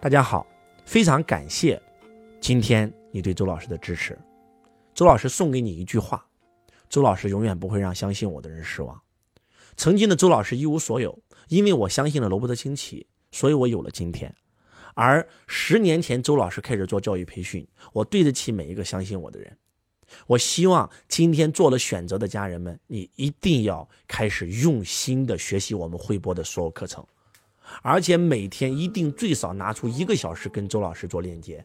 大家好，非常感谢今天你对周老师的支持。周老师送给你一句话：周老师永远不会让相信我的人失望。曾经的周老师一无所有，因为我相信了罗伯特清崎，所以我有了今天。而十年前周老师开始做教育培训，我对得起每一个相信我的人。我希望今天做了选择的家人们，你一定要开始用心的学习我们汇播的所有课程，而且每天一定最少拿出一个小时跟周老师做链接。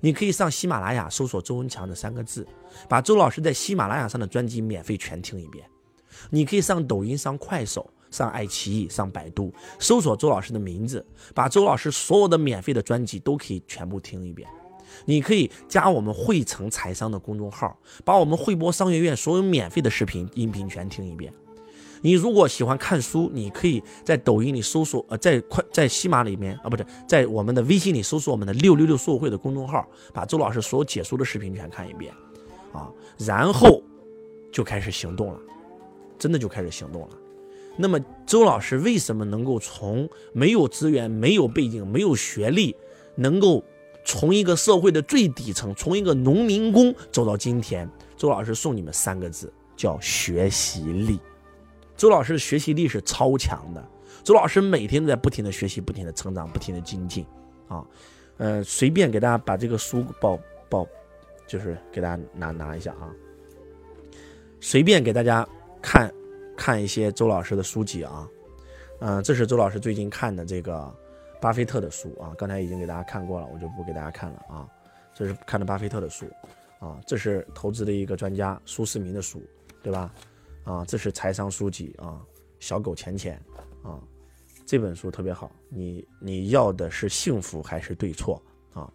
你可以上喜马拉雅搜索“周文强”这三个字，把周老师在喜马拉雅上的专辑免费全听一遍。你可以上抖音、上快手、上爱奇艺、上百度，搜索周老师的名字，把周老师所有的免费的专辑都可以全部听一遍。你可以加我们汇成财商的公众号，把我们汇博商学院所有免费的视频、音频全听一遍。你如果喜欢看书，你可以在抖音里搜索，呃，在快在西马里面啊，不是在我们的微信里搜索我们的六六六书会的公众号，把周老师所有解说的视频全看一遍，啊，然后就开始行动了，真的就开始行动了。那么周老师为什么能够从没有资源、没有背景、没有学历，能够？从一个社会的最底层，从一个农民工走到今天，周老师送你们三个字，叫学习力。周老师的学习力是超强的，周老师每天都在不停的学习，不停的成长，不停的精进。啊，呃，随便给大家把这个书报报，就是给大家拿拿一下啊。随便给大家看看一些周老师的书籍啊，嗯，这是周老师最近看的这个。巴菲特的书啊，刚才已经给大家看过了，我就不给大家看了啊。这是看的巴菲特的书啊，这是投资的一个专家苏世民的书，对吧？啊，这是财商书籍啊，小狗钱钱啊，这本书特别好。你你要的是幸福还是对错啊？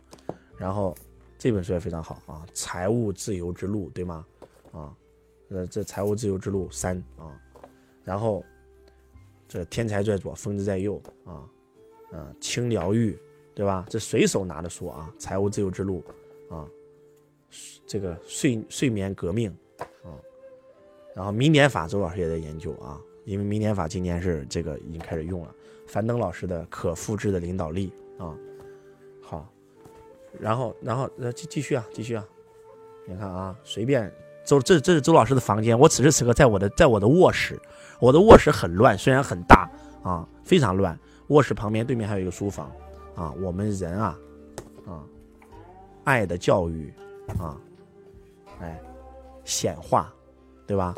然后这本书也非常好啊，财务自由之路，对吗？啊，呃，这财务自由之路三啊，然后这天才在左，疯子在右啊。嗯，轻疗愈，对吧？这随手拿的书啊，《财务自由之路》啊，这个睡睡眠革命啊，然后明点法，周老师也在研究啊，因为明点法今年是这个已经开始用了。樊登老师的可复制的领导力啊，好，然后然后呃继继续啊，继续啊，你看啊，随便周这这是周老师的房间，我此时此刻在我的在我的卧室，我的卧室很乱，虽然很大啊，非常乱。卧室旁边对面还有一个书房，啊，我们人啊，啊，爱的教育，啊，哎，显化，对吧？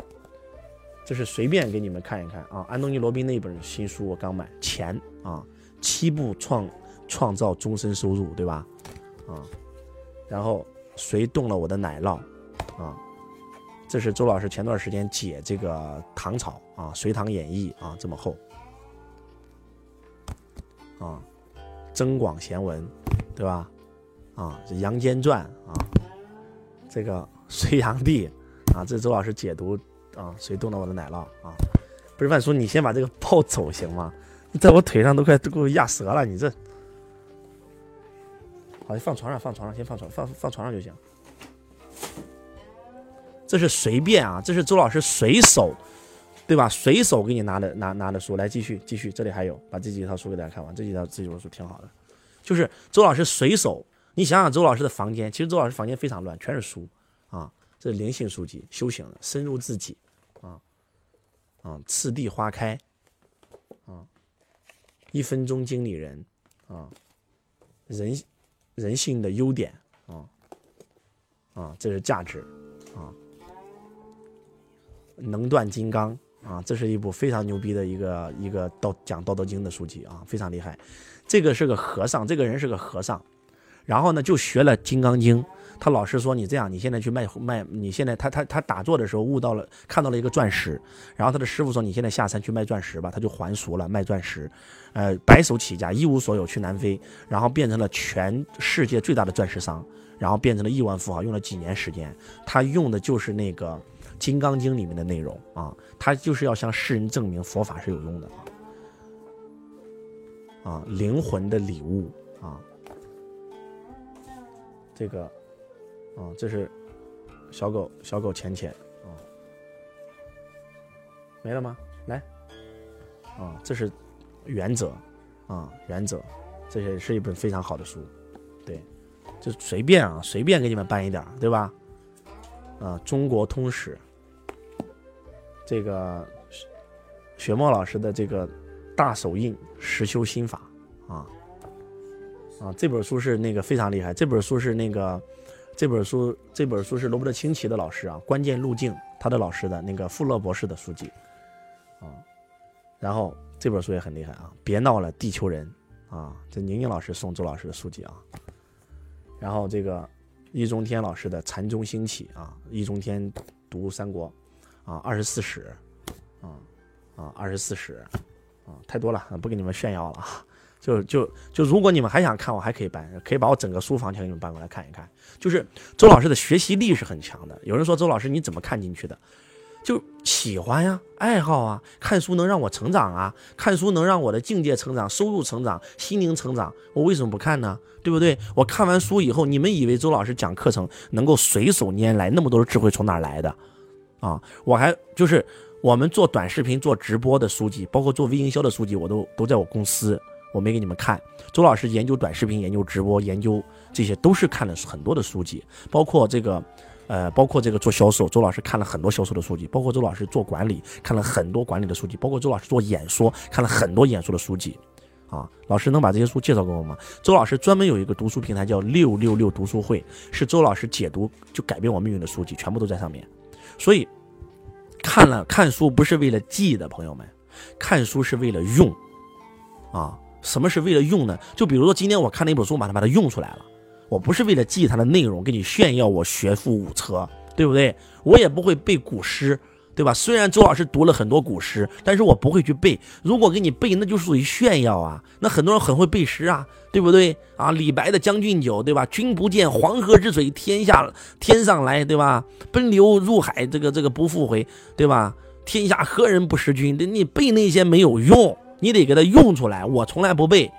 这是随便给你们看一看啊。安东尼罗宾那本新书我刚买，钱啊，七步创创造终身收入，对吧？啊，然后谁动了我的奶酪？啊，这是周老师前段时间解这个唐朝啊，《隋唐演义》啊，这么厚。啊，增广贤文，对吧？啊，这《杨坚传》啊，这个 隋炀帝啊，这是周老师解读啊，谁动了我的奶酪啊？不是万叔，你先把这个抱走行吗？你在我腿上都快都给我压折了，你这好，放床上，放床上，先放床，放放床上就行。这是随便啊，这是周老师随手。对吧？随手给你拿的拿拿的书来继续继续，这里还有，把这几套书给大家看完。这几套这几本书挺好的，就是周老师随手，你想想周老师的房间，其实周老师房间非常乱，全是书啊。这是灵性书籍，修行的，深入自己啊啊，次第花开啊，一分钟经理人啊，人人性的优点啊啊，这是价值啊，能断金刚。啊，这是一部非常牛逼的一个一个道讲《道德经》的书籍啊，非常厉害。这个是个和尚，这个人是个和尚，然后呢就学了《金刚经》。他老师说：“你这样，你现在去卖卖，你现在他他他打坐的时候悟到了，看到了一个钻石，然后他的师傅说：你现在下山去卖钻石吧。他就还俗了，卖钻石，呃，白手起家，一无所有去南非，然后变成了全世界最大的钻石商，然后变成了亿万富豪，用了几年时间。他用的就是那个。”《金刚经》里面的内容啊，他就是要向世人证明佛法是有用的啊，啊，灵魂的礼物啊，这个啊，这是小狗小狗浅浅啊，没了吗？来啊，这是原则啊，原则，这也是一本非常好的书，对，就随便啊，随便给你们搬一点，对吧？啊，中国通史，这个雪墨老师的这个大手印实修心法啊啊，这本书是那个非常厉害，这本书是那个这本书这本书是罗伯特清崎的老师啊，关键路径他的老师的那个富勒博士的书籍啊，然后这本书也很厉害啊，别闹了，地球人。啊，这宁宁老师送周老师的书籍啊，然后这个易中天老师的禅宗兴起啊，易中天读三国啊，二十四史啊啊，二十四史啊，太多了，不给你们炫耀了啊。就就就，如果你们还想看，我还可以搬，可以把我整个书房全给你们搬过来看一看。就是周老师的学习力是很强的。有人说周老师你怎么看进去的？就喜欢呀，爱好啊，看书能让我成长啊，看书能让我的境界成长、收入成长、心灵成长，我为什么不看呢？对不对？我看完书以后，你们以为周老师讲课程能够随手拈来那么多的智慧从哪来的？啊，我还就是我们做短视频、做直播的书籍，包括做微营销的书籍，我都都在我公司，我没给你们看。周老师研究短视频、研究直播、研究这些，都是看了很多的书籍，包括这个。呃，包括这个做销售，周老师看了很多销售的书籍；包括周老师做管理，看了很多管理的书籍；包括周老师做演说，看了很多演说的书籍。啊，老师能把这些书介绍给我吗？周老师专门有一个读书平台，叫六六六读书会，是周老师解读就改变我命运的书籍，全部都在上面。所以，看了看书不是为了记的，朋友们，看书是为了用。啊，什么是为了用呢？就比如说今天我看了一本书，把它把它用出来了。我不是为了记它的内容，给你炫耀我学富五车，对不对？我也不会背古诗，对吧？虽然周老师读了很多古诗，但是我不会去背。如果给你背，那就属于炫耀啊。那很多人很会背诗啊，对不对？啊，李白的《将进酒》，对吧？君不见黄河之水天下天上来，对吧？奔流入海，这个这个不复回，对吧？天下何人不识君？你背那些没有用，你得给他用出来。我从来不背，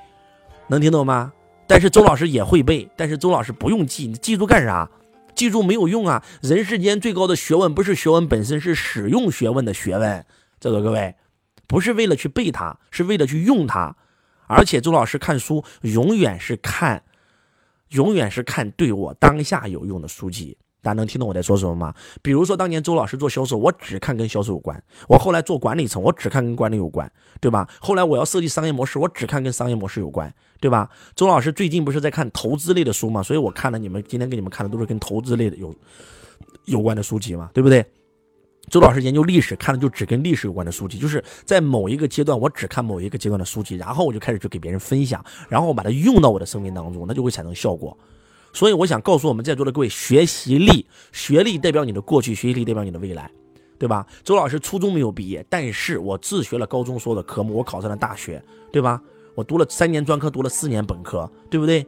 能听懂吗？但是周老师也会背，但是周老师不用记，你记住干啥？记住没有用啊！人世间最高的学问不是学问本身，是使用学问的学问。在座各位，不是为了去背它，是为了去用它。而且周老师看书永远是看，永远是看对我当下有用的书籍。大家能听懂我在说什么吗？比如说当年周老师做销售，我只看跟销售有关；我后来做管理层，我只看跟管理有关，对吧？后来我要设计商业模式，我只看跟商业模式有关，对吧？周老师最近不是在看投资类的书吗？所以我看了你们今天给你们看的都是跟投资类的有有关的书籍嘛，对不对？周老师研究历史看的就只跟历史有关的书籍，就是在某一个阶段我只看某一个阶段的书籍，然后我就开始去给别人分享，然后我把它用到我的生命当中，那就会产生效果。所以我想告诉我们在座的各位，学习力、学历代表你的过去，学习力代表你的未来，对吧？周老师初中没有毕业，但是我自学了高中所有的科目，我考上了大学，对吧？我读了三年专科，读了四年本科，对不对？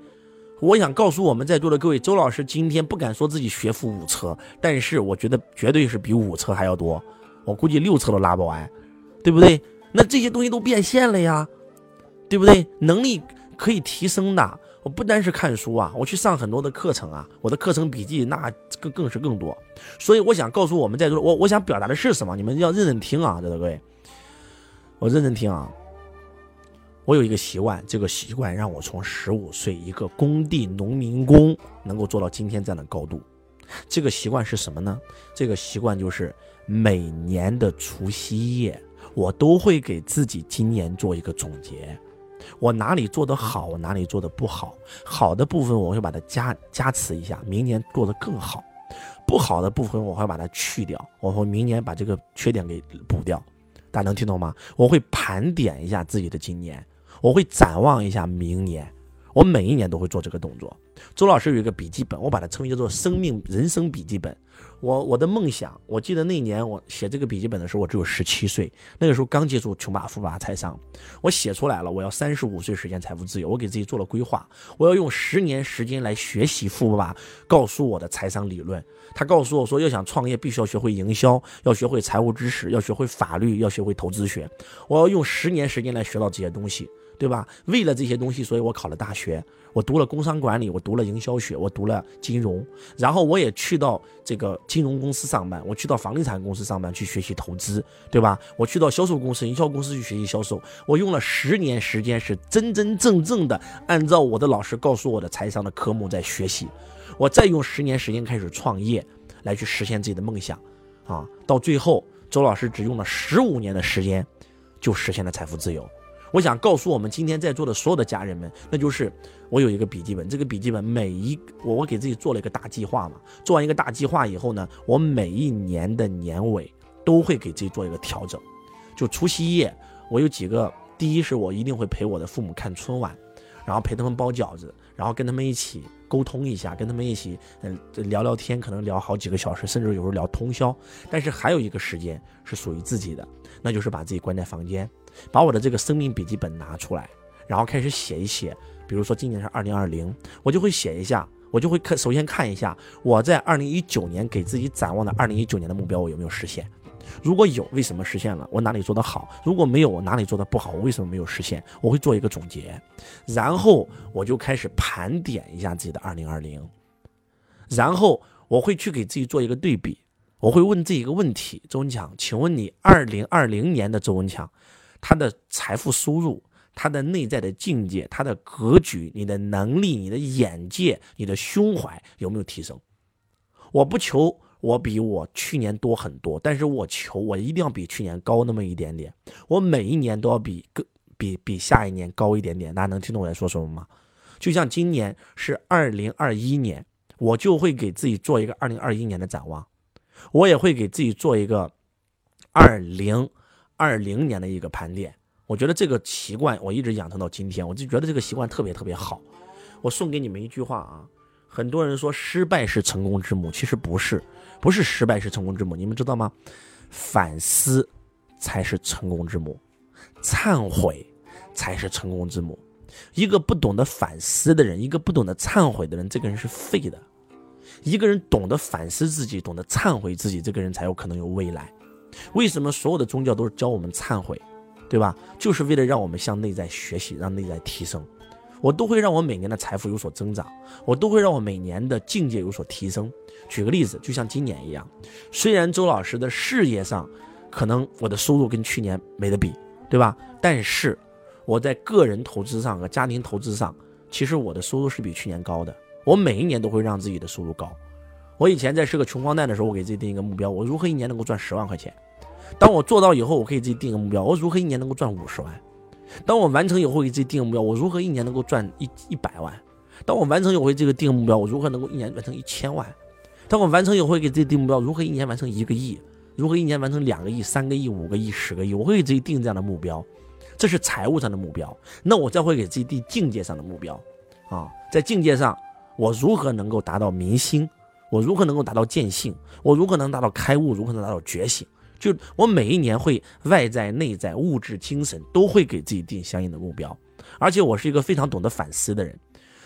我想告诉我们在座的各位，周老师今天不敢说自己学富五车，但是我觉得绝对是比五车还要多，我估计六车都拉不完，对不对？那这些东西都变现了呀，对不对？能力可以提升的。我不单是看书啊，我去上很多的课程啊，我的课程笔记那更更是更多，所以我想告诉我们在座，我我想表达的是什么？你们要认真听啊，在座各位，我认真听啊。我有一个习惯，这个习惯让我从十五岁一个工地农民工能够做到今天这样的高度。这个习惯是什么呢？这个习惯就是每年的除夕夜，我都会给自己今年做一个总结。我哪里做得好，我哪里做得不好，好的部分我会把它加加持一下，明年做得更好；不好的部分我会把它去掉，我会明年把这个缺点给补掉。大家能听懂吗？我会盘点一下自己的今年，我会展望一下明年，我每一年都会做这个动作。周老师有一个笔记本，我把它称为叫做“生命人生笔记本”。我我的梦想，我记得那年我写这个笔记本的时候，我只有十七岁，那个时候刚接触穷爸富爸财商，我写出来了，我要三十五岁实现财富自由，我给自己做了规划，我要用十年时间来学习富爸爸告诉我的财商理论。他告诉我说，要想创业，必须要学会营销，要学会财务知识，要学会法律，要学会投资学。我要用十年时间来学到这些东西。对吧？为了这些东西，所以我考了大学，我读了工商管理，我读了营销学，我读了金融，然后我也去到这个金融公司上班，我去到房地产公司上班去学习投资，对吧？我去到销售公司、营销公司去学习销售，我用了十年时间，是真真正正的按照我的老师告诉我的财商的科目在学习，我再用十年时间开始创业，来去实现自己的梦想，啊，到最后，周老师只用了十五年的时间，就实现了财富自由。我想告诉我们今天在座的所有的家人们，那就是我有一个笔记本，这个笔记本每一我我给自己做了一个大计划嘛。做完一个大计划以后呢，我每一年的年尾都会给自己做一个调整。就除夕夜，我有几个，第一是我一定会陪我的父母看春晚，然后陪他们包饺子，然后跟他们一起沟通一下，跟他们一起嗯聊聊天，可能聊好几个小时，甚至有时候聊通宵。但是还有一个时间是属于自己的，那就是把自己关在房间。把我的这个生命笔记本拿出来，然后开始写一写。比如说今年是二零二零，我就会写一下，我就会看，首先看一下我在二零一九年给自己展望的二零一九年的目标我有没有实现。如果有，为什么实现了？我哪里做得好？如果没有，我哪里做得不好？我为什么没有实现？我会做一个总结，然后我就开始盘点一下自己的二零二零，然后我会去给自己做一个对比，我会问自己一个问题：周文强，请问你二零二零年的周文强？他的财富收入，他的内在的境界，他的格局，你的能力，你的眼界，你的胸怀有没有提升？我不求我比我去年多很多，但是我求我一定要比去年高那么一点点。我每一年都要比更比比下一年高一点点。大家能听懂我在说什么吗？就像今年是二零二一年，我就会给自己做一个二零二一年的展望，我也会给自己做一个二零。二零年的一个盘点，我觉得这个习惯我一直养成到今天，我就觉得这个习惯特别特别好。我送给你们一句话啊，很多人说失败是成功之母，其实不是，不是失败是成功之母，你们知道吗？反思才是成功之母，忏悔才是成功之母。一个不懂得反思的人，一个不懂得忏悔的人，这个人是废的。一个人懂得反思自己，懂得忏悔自己，这个人才有可能有未来。为什么所有的宗教都是教我们忏悔，对吧？就是为了让我们向内在学习，让内在提升。我都会让我每年的财富有所增长，我都会让我每年的境界有所提升。举个例子，就像今年一样，虽然周老师的事业上可能我的收入跟去年没得比，对吧？但是我在个人投资上和家庭投资上，其实我的收入是比去年高的。我每一年都会让自己的收入高。我以前在是个穷光蛋的时候，我给自己定一个目标，我如何一年能够赚十万块钱？当我做到以后，我可以自己定个目标，我如何一年能够赚五十万？当我完成以后，给自己定个目标，我如何一年能够赚一一百万？当我完成以后，会这个定个目标，我如何能够一年完成一千万？当我完成以后，给自己定目标，如何一年完成一个亿？如何一年完成两个亿、三个亿、五个亿、十个亿？我会给自己定这样的目标，这是财务上的目标。那我再会给自己定境界上的目标，啊，在境界上，我如何能够达到明星？我如何能够达到见性？我如何能达到开悟？如何能达到觉醒？就我每一年会外在、内在、物质、精神都会给自己定相应的目标，而且我是一个非常懂得反思的人。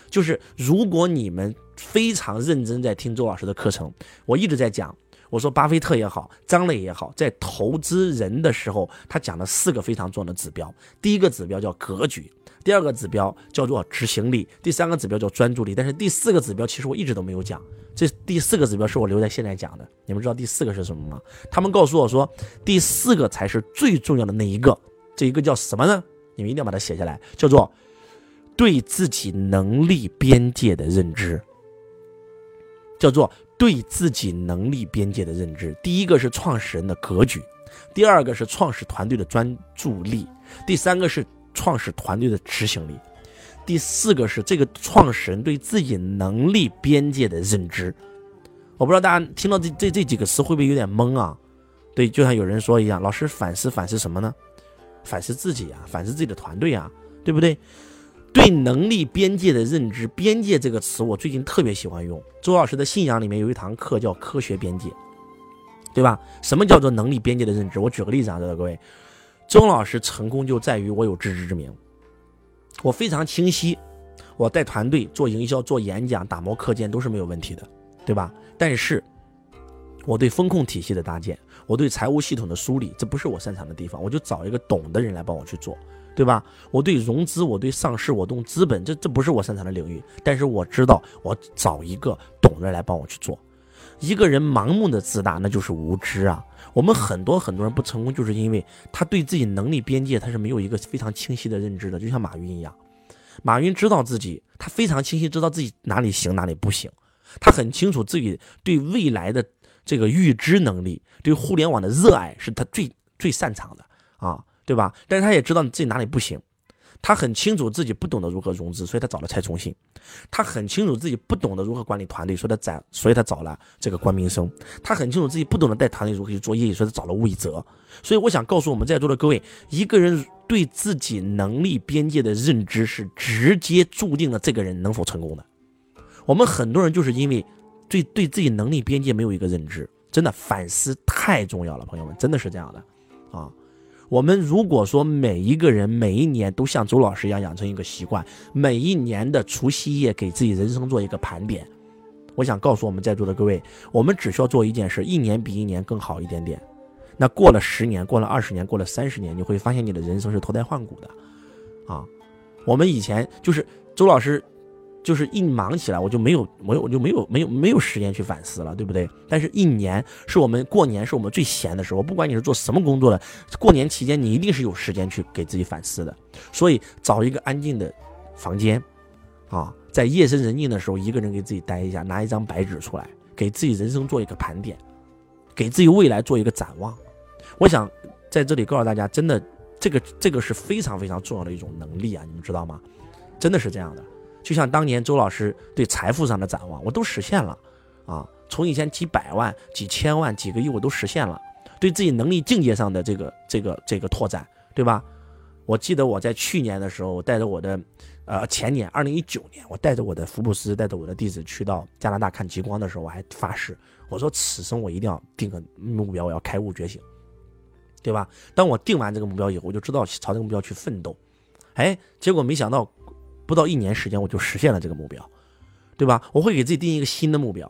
就是如果你们非常认真在听周老师的课程，我一直在讲，我说巴菲特也好，张磊也好，在投资人的时候，他讲了四个非常重要的指标。第一个指标叫格局，第二个指标叫做执行力，第三个指标叫专注力。但是第四个指标其实我一直都没有讲。这第四个指标是我留在现在讲的，你们知道第四个是什么吗？他们告诉我说，第四个才是最重要的那一个，这一个叫什么呢？你们一定要把它写下来，叫做对自己能力边界的认知，叫做对自己能力边界的认知。第一个是创始人的格局，第二个是创始团队的专注力，第三个是创始团队的执行力。第四个是这个创始人对自己能力边界的认知，我不知道大家听到这这这几个词会不会有点懵啊？对，就像有人说一样，老师反思反思什么呢？反思自己啊，反思自己的团队啊，对不对？对能力边界的认知，边界这个词我最近特别喜欢用。周老师的信仰里面有一堂课叫科学边界，对吧？什么叫做能力边界的认知？我举个例子啊，各位，周老师成功就在于我有自知之明。我非常清晰，我带团队做营销、做演讲、打磨课件都是没有问题的，对吧？但是，我对风控体系的搭建，我对财务系统的梳理，这不是我擅长的地方，我就找一个懂的人来帮我去做，对。吧？我对融资，我对上市，我动资本，这这不是我擅长的领域。但是我知道，我找一个懂的人来帮我去做。一个人盲目的自大，那就是无知啊。我们很多很多人不成功，就是因为他对自己能力边界他是没有一个非常清晰的认知的。就像马云一样，马云知道自己，他非常清晰知道自己哪里行哪里不行，他很清楚自己对未来的这个预知能力，对互联网的热爱是他最最擅长的啊。对吧？但是他也知道自己哪里不行，他很清楚自己不懂得如何融资，所以他找了蔡崇信；他很清楚自己不懂得如何管理团队，所以他找，所以他找了这个关明生；他很清楚自己不懂得带团队如何去做业绩，所以他找了魏泽。所以我想告诉我们在座的各位，一个人对自己能力边界的认知是直接注定了这个人能否成功的。我们很多人就是因为对对自己能力边界没有一个认知，真的反思太重要了，朋友们，真的是这样的啊。我们如果说每一个人每一年都像周老师一样养成一个习惯，每一年的除夕夜给自己人生做一个盘点，我想告诉我们在座的各位，我们只需要做一件事，一年比一年更好一点点。那过了十年，过了二十年，过了三十年，你会发现你的人生是脱胎换骨的，啊，我们以前就是周老师。就是一忙起来，我就没有，没有，我就没有，没有，没有时间去反思了，对不对？但是，一年是我们过年是我们最闲的时候，不管你是做什么工作的，过年期间你一定是有时间去给自己反思的。所以，找一个安静的房间，啊，在夜深人静的时候，一个人给自己待一下，拿一张白纸出来，给自己人生做一个盘点，给自己未来做一个展望。我想在这里告诉大家，真的，这个这个是非常非常重要的一种能力啊，你们知道吗？真的是这样的。就像当年周老师对财富上的展望，我都实现了，啊，从以前几百万、几千万、几个亿，我都实现了。对自己能力境界上的这个、这个、这个拓展，对吧？我记得我在去年的时候，带着我的，呃，前年二零一九年，我带着我的福布斯，带着我的弟子去到加拿大看极光的时候，我还发誓，我说此生我一定要定个目标，我要开悟觉醒，对吧？当我定完这个目标以后，我就知道朝这个目标去奋斗。哎，结果没想到。不到一年时间，我就实现了这个目标，对吧？我会给自己定一个新的目标，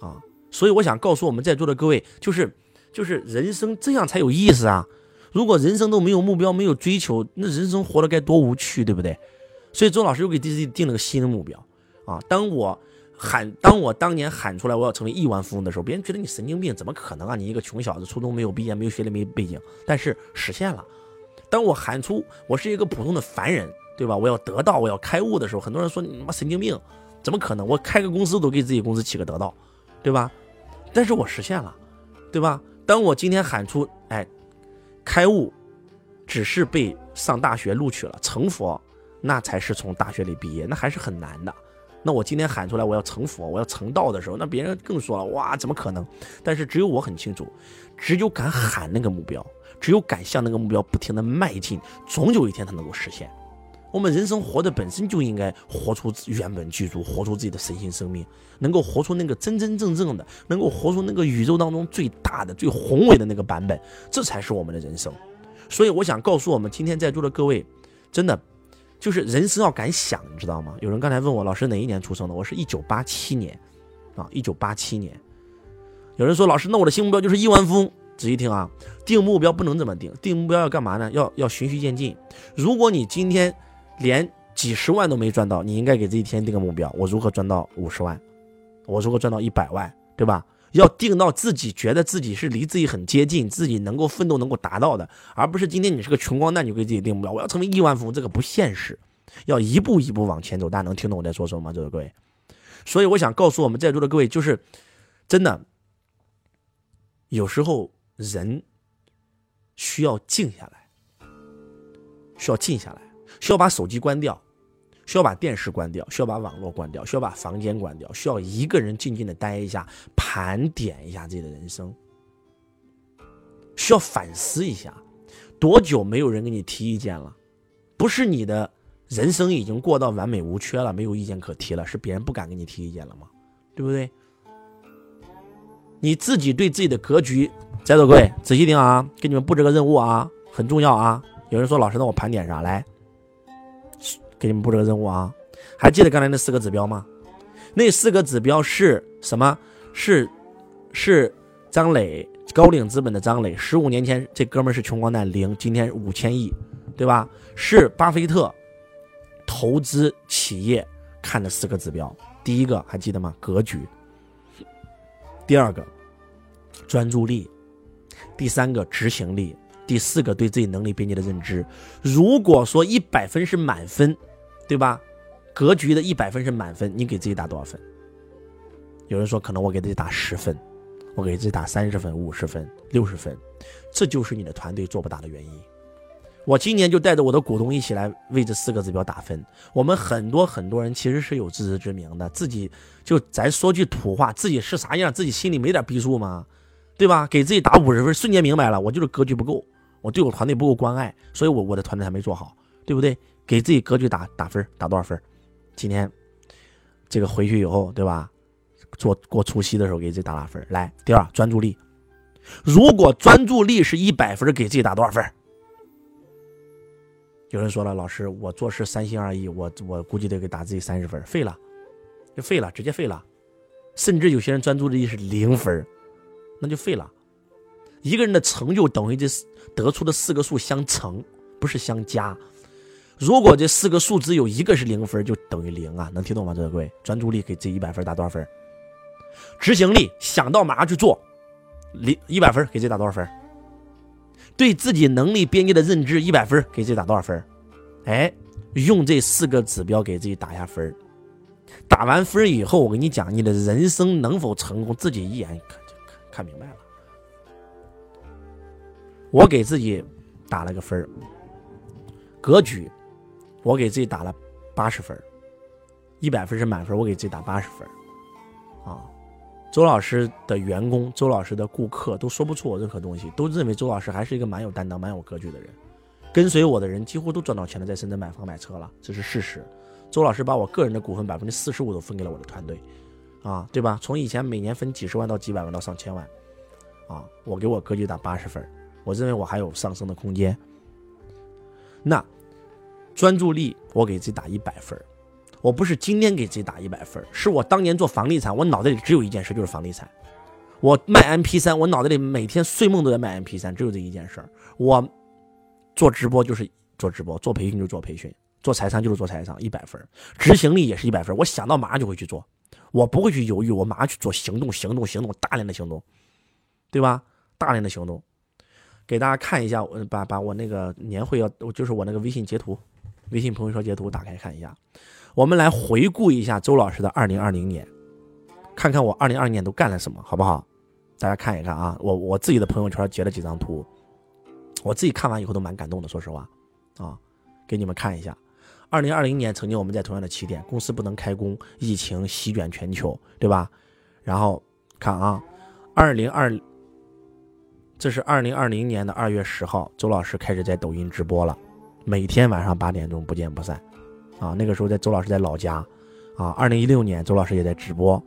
啊，所以我想告诉我们在座的各位，就是就是人生这样才有意思啊！如果人生都没有目标、没有追求，那人生活得该多无趣，对不对？所以周老师又给自己定了个新的目标，啊，当我喊，当我当年喊出来我要成为亿万富翁的时候，别人觉得你神经病，怎么可能啊？你一个穷小子，初中没有毕业，没有学历，没背景，但是实现了。当我喊出我是一个普通的凡人。对吧？我要得到，我要开悟的时候，很多人说你妈神经病，怎么可能？我开个公司都给自己公司起个得到，对吧？但是我实现了，对吧？当我今天喊出，哎，开悟，只是被上大学录取了，成佛，那才是从大学里毕业，那还是很难的。那我今天喊出来我要成佛，我要成道的时候，那别人更说了，哇，怎么可能？但是只有我很清楚，只有敢喊那个目标，只有敢向那个目标不停的迈进，总有一天它能够实现。我们人生活的本身就应该活出原本具足，活出自己的神性生命，能够活出那个真真正正的，能够活出那个宇宙当中最大的、最宏伟的那个版本，这才是我们的人生。所以，我想告诉我们今天在座的各位，真的就是人生要敢想，你知道吗？有人刚才问我老师哪一年出生的，我是一九八七年，啊，一九八七年。有人说老师，那我的新目标就是亿万富翁。仔细听啊，定目标不能这么定，定目标要干嘛呢？要要循序渐进。如果你今天连几十万都没赚到，你应该给自己天定个目标：我如何赚到五十万？我如何赚到一百万？对吧？要定到自己觉得自己是离自己很接近，自己能够奋斗、能够达到的，而不是今天你是个穷光蛋，你就给自己定目标：我要成为亿万富翁，这个不现实。要一步一步往前走。大家能听懂我在说什么吗？这位各位，所以我想告诉我们在座的各位，就是真的，有时候人需要静下来，需要静下来。需要把手机关掉，需要把电视关掉，需要把网络关掉，需要把房间关掉，需要一个人静静的待一下，盘点一下自己的人生，需要反思一下，多久没有人给你提意见了？不是你的人生已经过到完美无缺了，没有意见可提了，是别人不敢给你提意见了吗？对不对？你自己对自己的格局，在座各位仔细听啊，给你们布置个任务啊，很重要啊。有人说老师，那我盘点啥？来。给你们布置个任务啊！还记得刚才那四个指标吗？那四个指标是什么？是是张磊高瓴资本的张磊，十五年前这哥们是穷光蛋零，今天五千亿，对吧？是巴菲特投资企业看的四个指标。第一个还记得吗？格局。第二个，专注力。第三个，执行力。第四个，对自己能力边界的认知。如果说一百分是满分，对吧？格局的一百分是满分，你给自己打多少分？有人说，可能我给自己打十分，我给自己打三十分、五十分、六十分，这就是你的团队做不大的原因。我今年就带着我的股东一起来为这四个指标打分。我们很多很多人其实是有自知之明的，自己就咱说句土话，自己是啥样，自己心里没点逼数吗？对吧？给自己打五十分，瞬间明白了，我就是格局不够，我对我团队不够关爱，所以我我的团队还没做好，对不对？给自己格局打打分，打多少分？今天这个回去以后，对吧？做过除夕的时候给自己打打分。来，第二，专注力。如果专注力是一百分，给自己打多少分？有人说了，老师，我做事三心二意，我我估计得给打自己三十分，废了，就废了，直接废了。甚至有些人专注力是零分，那就废了。一个人的成就等于这得出的四个数相乘，不是相加。如果这四个数字有一个是零分，就等于零啊，能听懂吗？各位，专注力给自己一百分，打多少分？执行力想到马上去做，零一百分给自己打多少分？对自己能力边界的认知一百分给自己打多少分？哎，用这四个指标给自己打下分打完分以后，我跟你讲，你的人生能否成功，自己一眼看就看看明白了。我给自己打了个分儿格局。我给自己打了八十分，一百分是满分，我给自己打八十分，啊，周老师的员工、周老师的顾客都说不出我任何东西，都认为周老师还是一个蛮有担当、蛮有格局的人。跟随我的人几乎都赚到钱了，在深圳买房买车了，这是事实。周老师把我个人的股份百分之四十五都分给了我的团队，啊，对吧？从以前每年分几十万到几百万到上千万，啊，我给我格局打八十分，我认为我还有上升的空间。那。专注力，我给自己打一百分我不是今天给自己打一百分是我当年做房地产，我脑袋里只有一件事，就是房地产。我卖 MP 三，我脑袋里每天睡梦都在卖 MP 三，只有这一件事我做直播就是做直播，做培训就做培训，做财商就是做财商，一百分执行力也是一百分我想到马上就会去做，我不会去犹豫，我马上去做行动，行动，行动，大量的行动，对吧？大量的行动，给大家看一下，我把把我那个年会要，就是我那个微信截图。微信朋友圈截图打开看一下，我们来回顾一下周老师的二零二零年，看看我二零二零年都干了什么，好不好？大家看一看啊，我我自己的朋友圈截了几张图，我自己看完以后都蛮感动的，说实话，啊，给你们看一下。二零二零年曾经我们在同样的起点，公司不能开工，疫情席卷全球，对吧？然后看啊，二零二，这是二零二零年的二月十号，周老师开始在抖音直播了。每天晚上八点钟不见不散，啊，那个时候在周老师在老家，啊，二零一六年周老师也在直播，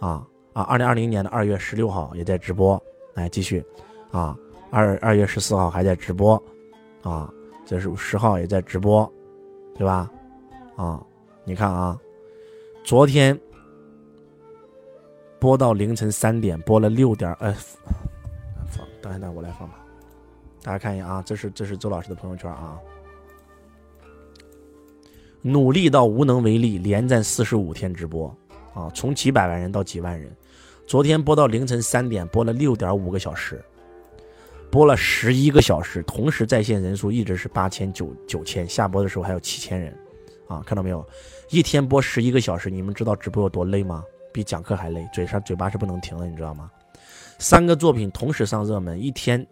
啊啊，二零二零年的二月十六号也在直播，来继续，啊，二二月十四号还在直播，啊，这是十号也在直播，对吧？啊，你看啊，昨天播到凌晨三点，播了六点，呃，等一等，我来放吧，大家看一眼啊，这是这是周老师的朋友圈啊。努力到无能为力，连战四十五天直播，啊，从几百万人到几万人，昨天播到凌晨三点，播了六点五个小时，播了十一个小时，同时在线人数一直是八千九九千，下播的时候还有七千人，啊，看到没有？一天播十一个小时，你们知道直播有多累吗？比讲课还累，嘴上嘴巴是不能停的，你知道吗？三个作品同时上热门，一天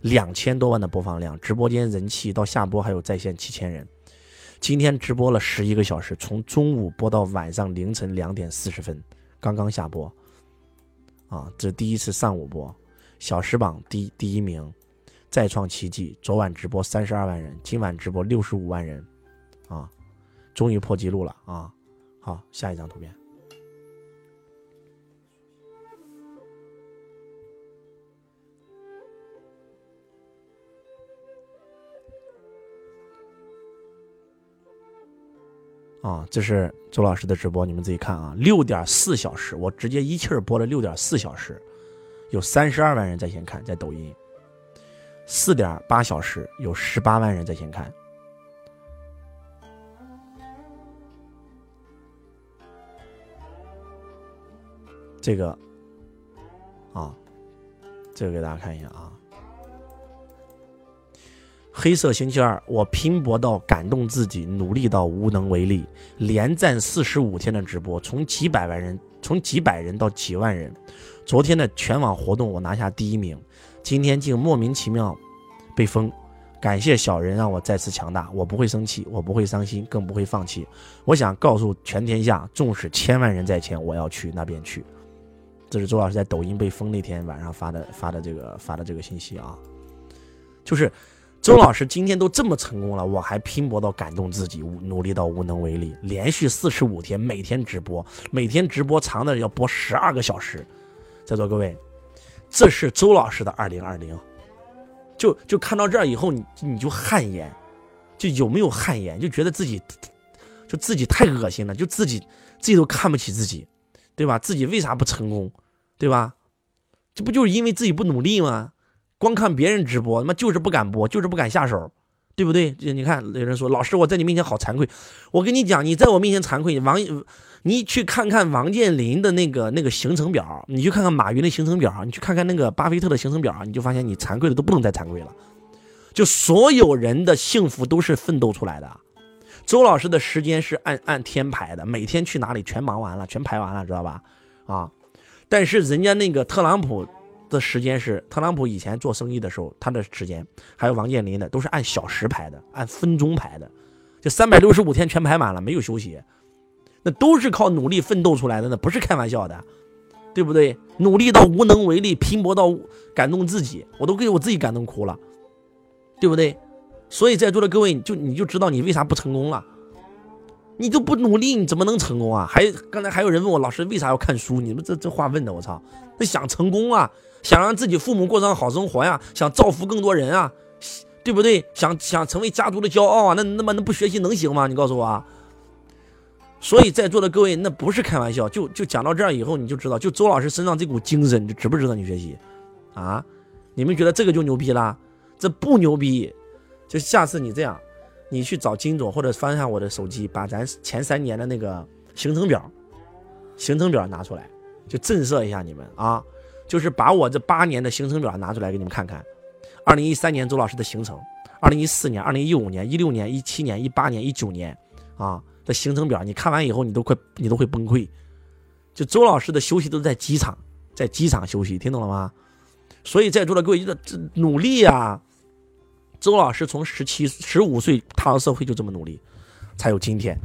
两千多万的播放量，直播间人气到下播还有在线七千人。今天直播了十一个小时，从中午播到晚上凌晨两点四十分，刚刚下播。啊，这第一次上午播，小时榜第第一名，再创奇迹。昨晚直播三十二万人，今晚直播六十五万人，啊，终于破纪录了啊！好，下一张图片。啊，这是周老师的直播，你们自己看啊，六点四小时，我直接一气儿播了六点四小时，有三十二万人在线看，在抖音，四点八小时有十八万人在线看。这个，啊，这个给大家看一下啊。黑色星期二，我拼搏到感动自己，努力到无能为力，连战四十五天的直播，从几百万人，从几百人到几万人。昨天的全网活动我拿下第一名，今天竟莫名其妙被封。感谢小人让我再次强大，我不会生气，我不会伤心，更不会放弃。我想告诉全天下，纵使千万人在前，我要去那边去。这是周老师在抖音被封那天晚上发的发的这个发的这个信息啊，就是周老师今天都这么成功了，我还拼搏到感动自己，努力到无能为力，连续四十五天每天直播，每天直播长的要播十二个小时，在座各位，这是周老师的二零二零，就就看到这儿以后，你你就汗颜，就有没有汗颜，就觉得自己就自己太恶心了，就自己自己都看不起自己。对吧？自己为啥不成功？对吧？这不就是因为自己不努力吗？光看别人直播，他妈就是不敢播，就是不敢下手，对不对？你看，有人说老师，我在你面前好惭愧。我跟你讲，你在我面前惭愧，王，你去看看王健林的那个那个行程表，你去看看马云的行程表，你去看看那个巴菲特的行程表，你就发现你惭愧的都不能再惭愧了。就所有人的幸福都是奋斗出来的。周老师的时间是按按天排的，每天去哪里全忙完了，全排完了，知道吧？啊，但是人家那个特朗普的时间是，特朗普以前做生意的时候，他的时间还有王健林的都是按小时排的，按分钟排的，就三百六十五天全排满了，没有休息，那都是靠努力奋斗出来的，那不是开玩笑的，对不对？努力到无能为力，拼搏到感动自己，我都给我自己感动哭了，对不对？所以在座的各位，就你就知道你为啥不成功了。你都不努力，你怎么能成功啊？还刚才还有人问我老师为啥要看书？你们这这话问的，我操！那想成功啊，想让自己父母过上好生活呀，想造福更多人啊，对不对？想想成为家族的骄傲啊，那那么那不学习能行吗？你告诉我！所以在座的各位，那不是开玩笑。就就讲到这儿以后，你就知道，就周老师身上这股精神，就值不值得你学习啊？你们觉得这个就牛逼了？这不牛逼。就下次你这样，你去找金总或者翻一下我的手机，把咱前三年的那个行程表，行程表拿出来，就震慑一下你们啊！就是把我这八年的行程表拿出来给你们看看。二零一三年周老师的行程，二零一四年、二零一五年、一六年、一七年、一八年、一九年啊的行程表，你看完以后你都快你都会崩溃。就周老师的休息都在机场，在机场休息，听懂了吗？所以在座的各位，这努力呀！周老师从十七、十五岁踏入社会就这么努力，才有今天。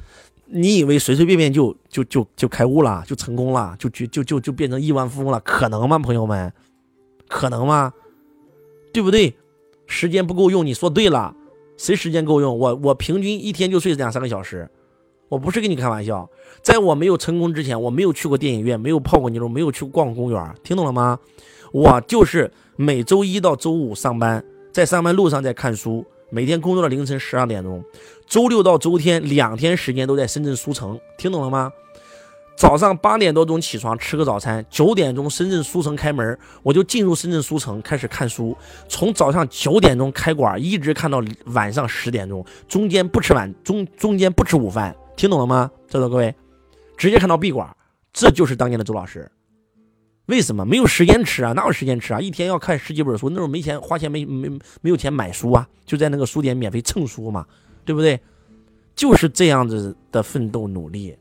你以为随随便便就就就就开悟了，就成功了，就就就就就变成亿万富翁了？可能吗，朋友们？可能吗？对不对？时间不够用，你说对了。谁时间够用？我我平均一天就睡两三个小时，我不是跟你开玩笑。在我没有成功之前，我没有去过电影院，没有泡过妞，没有去逛公园，听懂了吗？我就是每周一到周五上班。在上班路上在看书，每天工作到凌晨十二点钟，周六到周天两天时间都在深圳书城，听懂了吗？早上八点多钟起床吃个早餐，九点钟深圳书城开门，我就进入深圳书城开始看书，从早上九点钟开馆一直看到晚上十点钟，中间不吃晚中中间不吃午饭，听懂了吗？在座各位，直接看到闭馆，这就是当年的周老师。为什么没有时间吃啊？哪有时间吃啊？一天要看十几本书，那时候没钱花钱，没没没有钱买书啊，就在那个书店免费蹭书嘛，对不对？就是这样子的奋斗努力，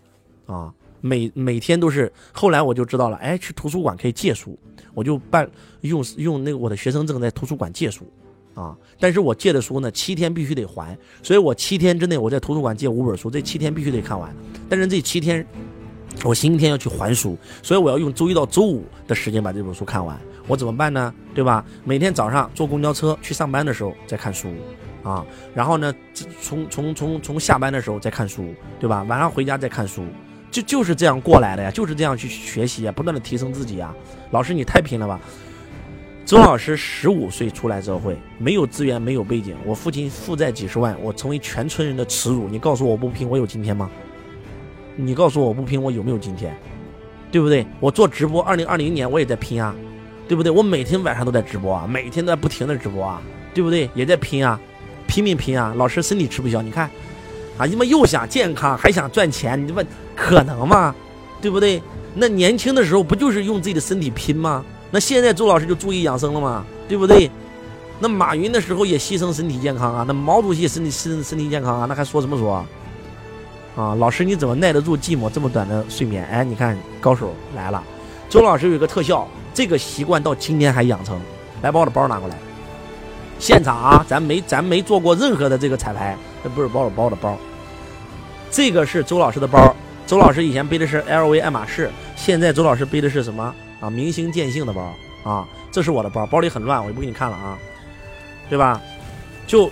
啊，每每天都是。后来我就知道了，哎，去图书馆可以借书，我就办用用那个我的学生证在图书馆借书，啊，但是我借的书呢，七天必须得还，所以我七天之内我在图书馆借五本书，这七天必须得看完，但是这七天。我星期天要去还书，所以我要用周一到周五的时间把这本书看完。我怎么办呢？对吧？每天早上坐公交车去上班的时候再看书，啊，然后呢，从从从从下班的时候再看书，对吧？晚上回家再看书，就就是这样过来的呀，就是这样去学习啊，不断的提升自己啊。老师你太拼了吧！周老师十五岁出来社会，没有资源，没有背景，我父亲负债几十万，我成为全村人的耻辱。你告诉我不拼，我有今天吗？你告诉我，不拼，我有没有今天？对不对？我做直播，二零二零年我也在拼啊，对不对？我每天晚上都在直播啊，每天都在不停的直播啊，对不对？也在拼啊，拼命拼啊。老师身体吃不消，你看，啊，你们又想健康，还想赚钱，你这么可能吗？对不对？那年轻的时候不就是用自己的身体拼吗？那现在周老师就注意养生了吗？对不对？那马云的时候也牺牲身体健康啊，那毛主席身体身身体健康啊，那还说什么说？啊，老师你怎么耐得住寂寞这么短的睡眠？哎，你看高手来了，周老师有一个特效，这个习惯到今天还养成。来把我的包拿过来，现场啊，咱没咱没做过任何的这个彩排，这不是把我包的包，这个是周老师的包，周老师以前背的是 LV 爱马仕，现在周老师背的是什么啊？明星电信的包啊，这是我的包，包里很乱，我就不给你看了啊。对吧？就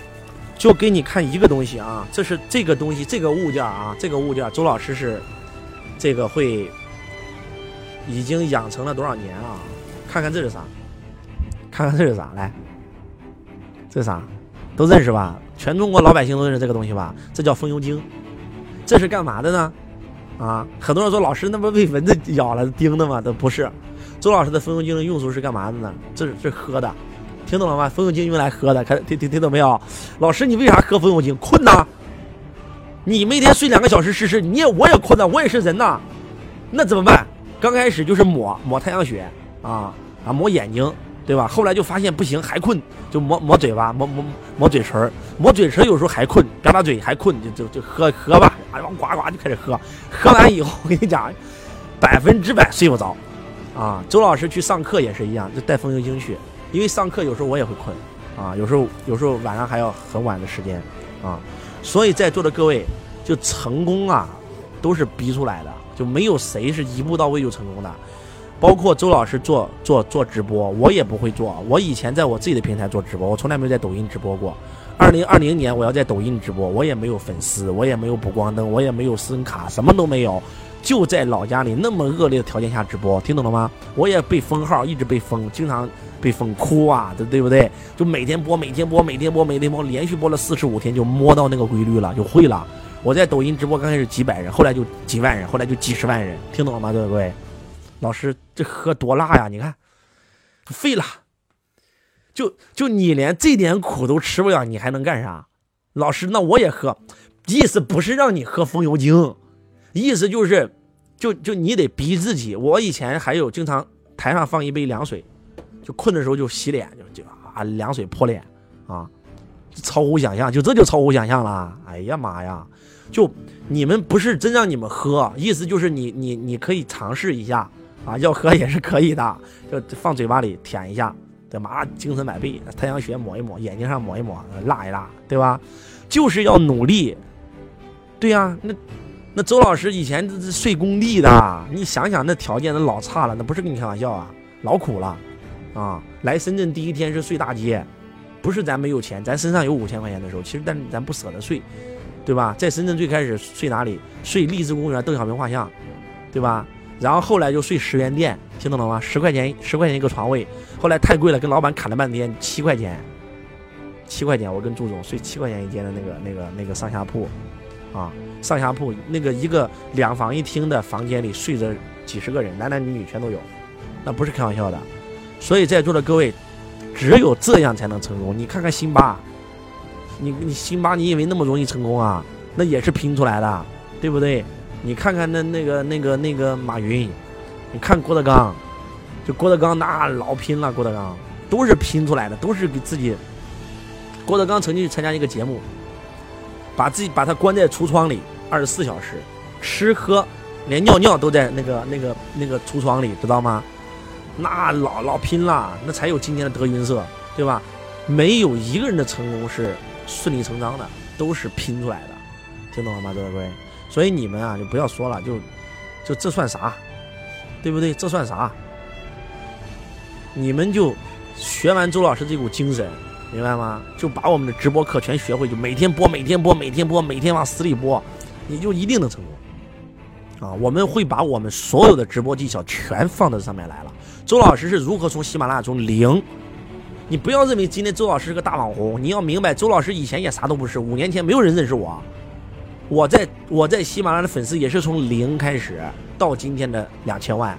就给你看一个东西啊，这是这个东西，这个物件啊，这个物件，周老师是这个会已经养成了多少年啊？看看这是啥？看看这是啥？来，这是啥？都认识吧？全中国老百姓都认识这个东西吧？这叫风油精，这是干嘛的呢？啊，很多人说老师那不被蚊子咬了叮的吗？都不是，周老师的风油精的用处是干嘛的呢？这是是喝的。听懂了吗？风油精用来喝的，看听听听懂没有？老师，你为啥喝风油精？困呐！你每天睡两个小时试试，你也我也困呐，我也是人呐，那怎么办？刚开始就是抹抹太阳穴啊啊，抹眼睛，对吧？后来就发现不行，还困，就抹抹嘴巴，抹抹抹嘴唇，抹嘴唇有时候还困，吧嗒嘴还困，就就就喝喝吧，哎呦呱呱就开始喝，喝完以后我跟你讲，百分之百睡不着啊！周老师去上课也是一样，就带风油精去。因为上课有时候我也会困，啊，有时候有时候晚上还要很晚的时间，啊，所以在座的各位，就成功啊，都是逼出来的，就没有谁是一步到位就成功的。包括周老师做做做直播，我也不会做。我以前在我自己的平台做直播，我从来没有在抖音直播过。二零二零年我要在抖音直播，我也没有粉丝，我也没有补光灯，我也没有私人卡，什么都没有。就在老家里那么恶劣的条件下直播，听懂了吗？我也被封号，一直被封，经常被封哭啊，对对不对？就每天播，每天播，每天播，每天播，连续播了四十五天，就摸到那个规律了，就会了。我在抖音直播刚开始几百人，后来就几万人，后来就几十万人，听懂了吗？各位，老师，这喝多辣呀？你看，废了。就就你连这点苦都吃不了，你还能干啥？老师，那我也喝，意思不是让你喝风油精。意思就是，就就你得逼自己。我以前还有经常台上放一杯凉水，困的时候就洗脸，就就啊凉水泼脸啊，超乎想象，就这就超乎想象了。哎呀妈呀！就你们不是真让你们喝，意思就是你你你可以尝试一下啊，要喝也是可以的，就放嘴巴里舔一下，对嘛？精神百倍，太阳穴抹一抹，眼睛上抹一抹，辣一辣，对吧？就是要努力，对呀，那。那周老师以前这是睡工地的，你想想那条件那老差了，那不是跟你开玩笑啊，老苦了，啊！来深圳第一天是睡大街，不是咱没有钱，咱身上有五千块钱的时候，其实但咱不舍得睡，对吧？在深圳最开始睡哪里？睡荔枝公园邓小平画像，对吧？然后后来就睡十元店，听懂了吗？十块钱十块钱一个床位，后来太贵了，跟老板砍了半天，七块钱，七块钱，我跟朱总睡七块钱一间的那个那个那个上下铺，啊。上下铺那个一个两房一厅的房间里睡着几十个人，男男女女全都有，那不是开玩笑的。所以在座的各位，只有这样才能成功。你看看辛巴，你你辛巴，你以为那么容易成功啊？那也是拼出来的，对不对？你看看那那个那个那个马云，你看郭德纲，就郭德纲那老拼了，郭德纲都是拼出来的，都是给自己。郭德纲曾经去参加一个节目。把自己把他关在橱窗里，二十四小时，吃喝，连尿尿都在那个那个那个橱窗里，知道吗？那老老拼了，那才有今天的德云社，对吧？没有一个人的成功是顺理成章的，都是拼出来的，听懂了吗，各位？所以你们啊，就不要说了，就就这算啥？对不对？这算啥？你们就学完周老师这股精神。明白吗？就把我们的直播课全学会，就每天播，每天播，每天播，每天往死里播，你就一定能成功啊！我们会把我们所有的直播技巧全放到上面来了。周老师是如何从喜马拉雅从零？你不要认为今天周老师是个大网红，你要明白，周老师以前也啥都不是，五年前没有人认识我。我在我在喜马拉雅的粉丝也是从零开始到今天的两千万，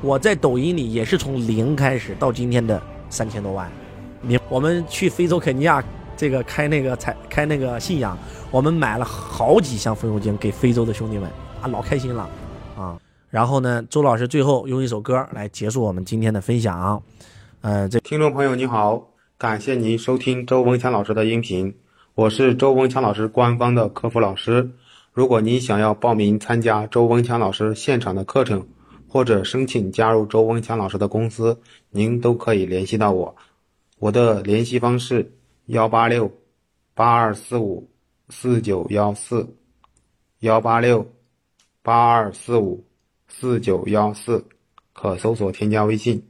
我在抖音里也是从零开始到今天的三千多万。你我们去非洲肯尼亚这个开那个采开那个信仰，我们买了好几箱风油精给非洲的兄弟们啊，老开心了啊。然后呢，周老师最后用一首歌来结束我们今天的分享。呃，这听众朋友你好，感谢您收听周文强老师的音频，我是周文强老师官方的客服老师。如果您想要报名参加周文强老师现场的课程，或者申请加入周文强老师的公司，您都可以联系到我。我的联系方式：幺八六八二四五四九幺四，幺八六八二四五四九幺四，可搜索添加微信。